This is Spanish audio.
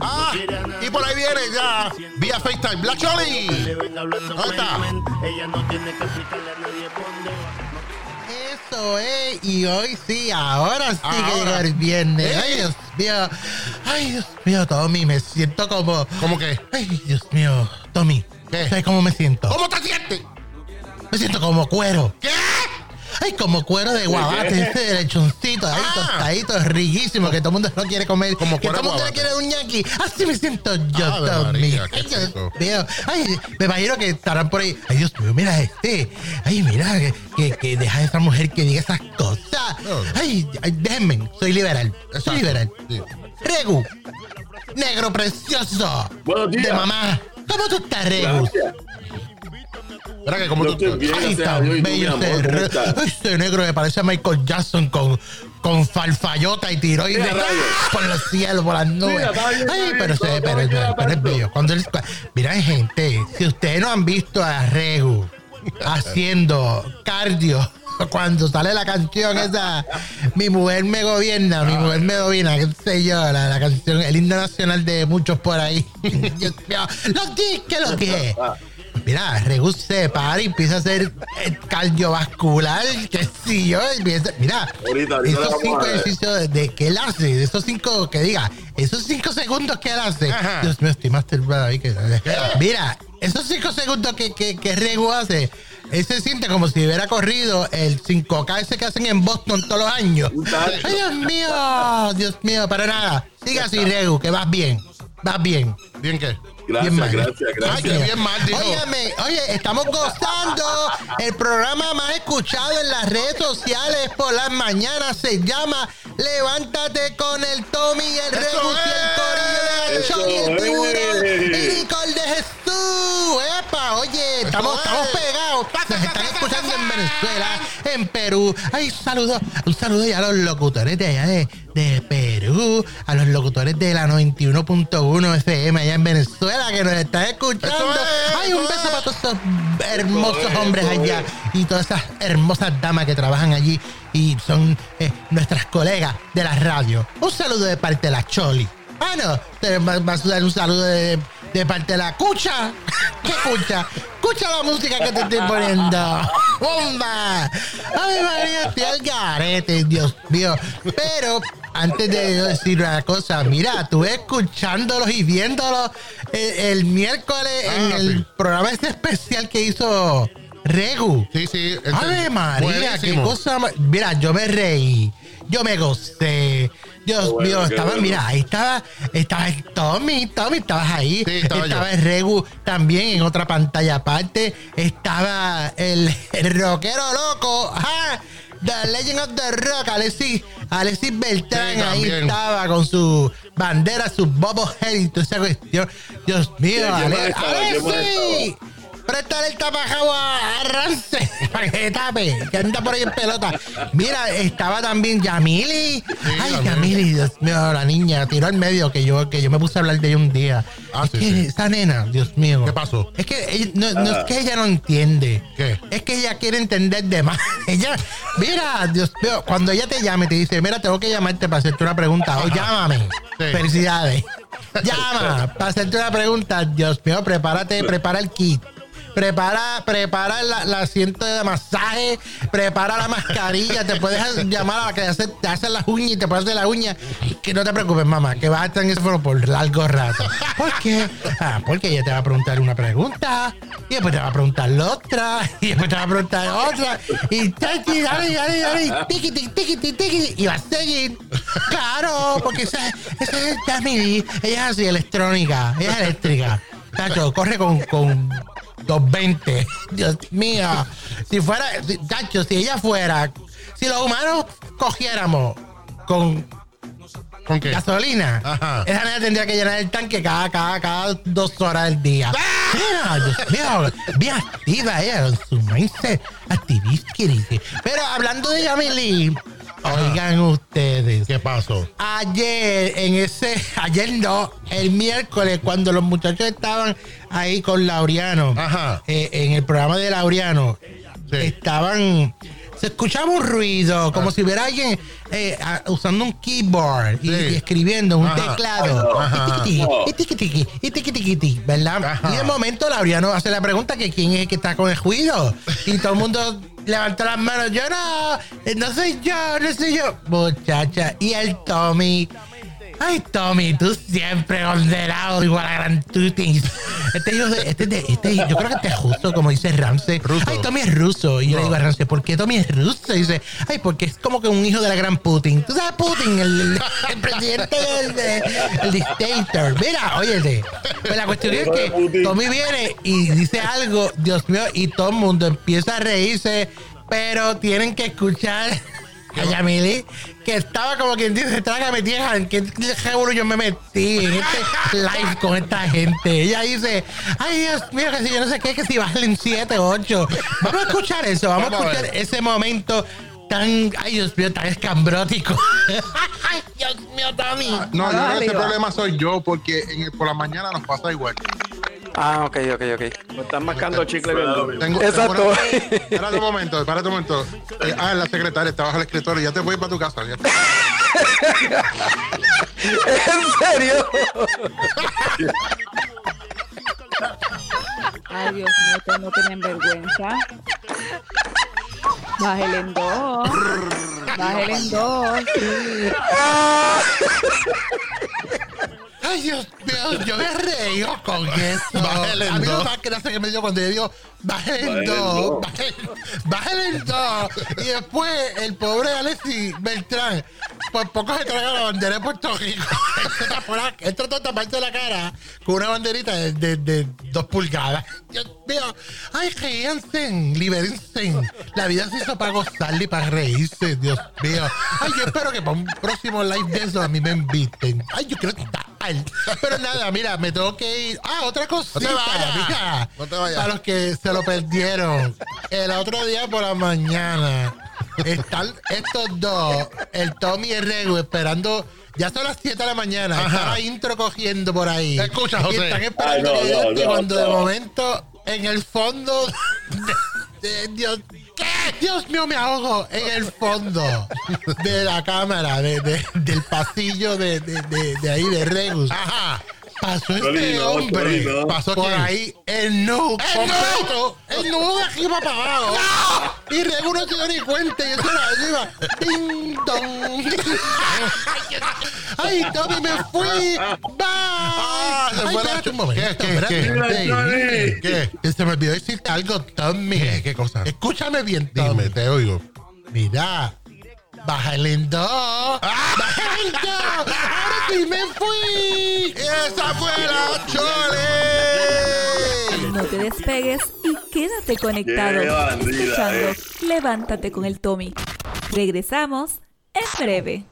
Ah, y por ahí viene ya, vía FaceTime, Black Choli. ¿Dónde está? Ella no tiene que explicarle a nadie dónde va. Eso es, y hoy sí, ahora sí que llegó el viernes. ¿Eh? Ay, Dios mío, ay, Dios mío, Tommy, me siento como. ¿Cómo que? Ay, Dios mío, Tommy, ¿Qué? ¿sabes cómo me siento? ¿Cómo te sientes? Me siento como cuero. ¿Qué? Ay, como cuero de guabate, ese de lechoncito, ahí Ah. tostadito, es riquísimo, que todo el mundo lo quiere comer. Como que todo el mundo le quiere un ñaki. Así me siento yo, Ave Tommy. María, Ay, Dios mío. Ay, me imagino que estarán por ahí. Ay, Dios mío, mira este. Ay, mira, que, que, que deja a esa mujer que diga esas cosas. No. Ay, ay, déjenme, soy liberal. Exacto. Soy liberal. Sí. Regu, negro precioso. Buenos días. De mamá. ¿Cómo tú estás, Regu? Gracias. Mira que como Yo tú. estoy bien, Ay, tan Dios. ¿Y tú, mi bello amor, ese negro me parece a Michael Jackson con, con farfallota y tiroides Mira, rayos. por los cielos, por las nubes. Mira, bien, Ay, pero, todo pero, bien, pero, pero es bello. Cuando él- mira, gente, si ustedes no han visto a Regu haciendo cardio cuando sale la canción esa, mi mujer me gobierna, mi mujer me domina, qué sé yo, la, la canción, el himno nacional de muchos por ahí. Dios mío, los que lo que Mira, Regu se para y empieza a hacer eh, cardiovascular, que si yo empieza, mira, Ahorita, ahorita esos cinco ejercicios de, de que él hace, de esos cinco que diga, esos cinco segundos que él hace, Ajá. Dios mío, estoy masturbado ahí que mira, esos cinco segundos que, que, que Regu hace, él se siente como si hubiera corrido el 5K ese que hacen en Boston todos los años. Ay, Dios mío, Dios mío, para nada. Siga así, Regu, que vas bien, vas bien. ¿Bien qué? Gracias, Bien mal. gracias, Ay, gracias. que bien mal. Óyeme, oye, estamos gozando. El programa más escuchado en las redes sociales por las mañanas se llama Levántate con el Tommy y el ¡Eso Rebus y el Corillo de es! Chon y el ¡Eso Tiburón y Nicole de Jesús. Epa, oye, estamos, es! estamos pegados. Nos están escuchando en Venezuela, en Perú. Ay, saludo, un saludo ya a los locutores de allá de, de Perú, a los locutores de la 91.1 FM allá en Venezuela que nos están escuchando. Ay, un eso beso es. para todos esos hermosos hombres allá y todas esas hermosas damas que trabajan allí y son eh, nuestras colegas de la radio. Un saludo de parte de la Choli. Ah, no, va a dar un saludo de, de parte de la Cucha. ¿Qué Cucha? Escucha la música que te estoy poniendo. ¡Bomba! Ay, María, estoy al garete, Dios mío. Pero antes de decir una cosa, mira, estuve escuchándolos y viéndolos el, el miércoles en Ah, el sí. programa este especial que hizo Regu. Sí, sí. Ave María, qué cosa más. Mira, yo me reí, yo me gocé. Dios bueno, mío, estaba, bueno. mira, ahí estaba, estaba el Tommy, Tommy, estabas ahí. Sí, estaba yo. el Regu también en otra pantalla aparte. Estaba el, el rockero loco, ajá, The Legend of the Rock, Alexis, Alexis Beltrán, Sí, ahí estaba con su bandera, su bobblehead y toda esa cuestión. Dios mío, ¿Qué- qué más Ale- estaba? ¿Qué más Alexis. Préstale el tapajabo a Rance para que se tape, que anda por ahí en pelota. Mira, estaba también Yamili. Ay. Yamili, Dios mío, la niña tiró al medio que yo, que yo me puse a hablar de ella un día. Ah, es sí, que sí. esa nena, Dios mío. ¿Qué pasó? Es que ella- no, no es que ella no entiende. ¿Qué? Es que ella quiere entender de más. Ella, mira, Dios mío, cuando ella te llame y te dice, mira, tengo que llamarte para hacerte una pregunta, o llámame. Felicidades. Llama para hacerte una pregunta. Dios mío, prepárate, prepara el kit. Prepara, prepara la, la asiento de masaje, prepara la mascarilla, te puedes llamar a la que hace, te hacen las uñas y te puedes hacer las uñas. Que no te preocupes, mamá, que vas a estar en ese foro por largo rato. ¿Por qué? Ah, porque ella te va a preguntar una pregunta, y después te va a preguntar la otra, y después te va a preguntar otra, y taqui, dale, dale, dale, tiqui, tiqui, tiqui, tiqui, y va a seguir. Claro, porque esa, esa es ella es así, electrónica, es eléctrica. Tacho, corre con 220. Dios mío. Si fuera, si- Tacho, si ella fuera, si los humanos cogiéramos con ¿Con qué? gasolina, Ajá. esa nena tendría que llenar el tanque cada, cada, cada dos horas del día. Mira, Dios mío, bien activa ella su mindset activista. Pero hablando de Yamili, oigan ustedes. ¿Qué pasó? Ayer, en ese, ayer no, el miércoles, cuando los muchachos estaban ahí con Laureano, Ajá. eh, en el programa de Laureano, Sí. estaban se escuchaba un ruido, como si hubiera alguien eh, usando un keyboard y, Sí. y escribiendo un Ajá. teclado. Ajá. Y tiqui, y tiqui, tiqui, y tiqui, tiqui, tiqui, ¿verdad? Ajá. Y de momento Laureano hace la pregunta que quién es el que está con el ruido. Y todo el mundo levantó las manos. Yo no, no soy yo, no soy yo. Muchacha. Y el Tommy. Ay, Tommy, tú siempre condenado igual a gran tutis. Este hijo de, este, este, yo creo que este es ruso, como dice Ramsey. Ruso. Ay, Tommy es ruso. Y yo le digo a Ramsey, ¿por qué Tommy es ruso? Y dice, ay, porque es como que un hijo de la gran Putin. ¿Tú sabes Putin? El, el- el presidente del de- el dictator. Mira, óyete. Pues la cuestión es que. Tommy viene y dice algo, Dios mío, y todo el mundo empieza a reírse, pero tienen que escuchar a que estaba como quien dice, trágame tierra, ¿en qué seguro yo me metí en este live con esta gente? Ella dice, ay Dios mío, que si yo no sé qué, que si bajen 7, 8. Vamos a escuchar eso, vamos, Vamos a escuchar ese momento tan, ay Dios mío, tan escambrótico. ay Dios mío, Tommy. No, yo creo que ese problema soy yo porque en- por la mañana nos pasa igual. Ah, ok, ok, ok. Me están mascando chicle viendo. Tengo, Exacto. Espérate un momento, espérate un momento. Eh, ah, la secretaria, está bajo el escritorio. Ya te voy para tu casa. ya. ¿En serio? Ay, Dios mío, ustedes no tienen vergüenza. Bájale en dos. Bájale en dos. sí. Ay, Dios mío, yo me reí con eso. Bájale A mí lo más gracia que me dio cuando yo digo, en dos, en dos. Y después el pobre Alexis Beltrán, por poco se traga la bandera de Puerto Rico. Él trató de taparse la cara con una banderita de, de- de dos pulgadas. Dios mío, ay, ríanse, libérense. La vida se hizo para gozarle y para reírse, Dios mío. Ay, yo espero que para un próximo live de eso a mí me inviten. Ay, yo quiero estar. Pero nada, mira, me tengo que ir. Ah, otra cosita. No te vayas. mira. No te vayas. Para los que se lo perdieron. El otro día por la mañana están estos dos, el Tommy y el Regu, esperando. Ya son las 7 de la mañana. Ajá. Está la intro cogiendo por ahí. Escucha, Y José. están esperando Ay, no, que yo no, esté no, cuando de momento en el fondo de, de- Dios ¿qué? Dios mío me ahogo en el fondo de la cámara de, de- del pasillo de, de, de- de ahí de Regus Ajá. Pasó este hombre. ¿Pasó por quién? ahí el nudo completo el nudo de arriba para abajo y Regus no se dio ni cuenta y eso era arriba ding dong ay Tommy me fui bye Ah, se Ay, fue la espérate chu- un momento, ¿Qué, qué, espérate, qué? ¿Qué? Se me olvidó decirte algo, Tommy. ¿Qué? ¿Qué cosa? Escúchame bien, Tommy. Dime, te oigo. Mira, bájale en dos. ¡Bájale en dos! ¡Ahora sí me fui! ¡Esa fue la Chole! No te despegues y quédate conectado Qué bandida, escuchando eh. Levántate con el Tommy. Regresamos en breve.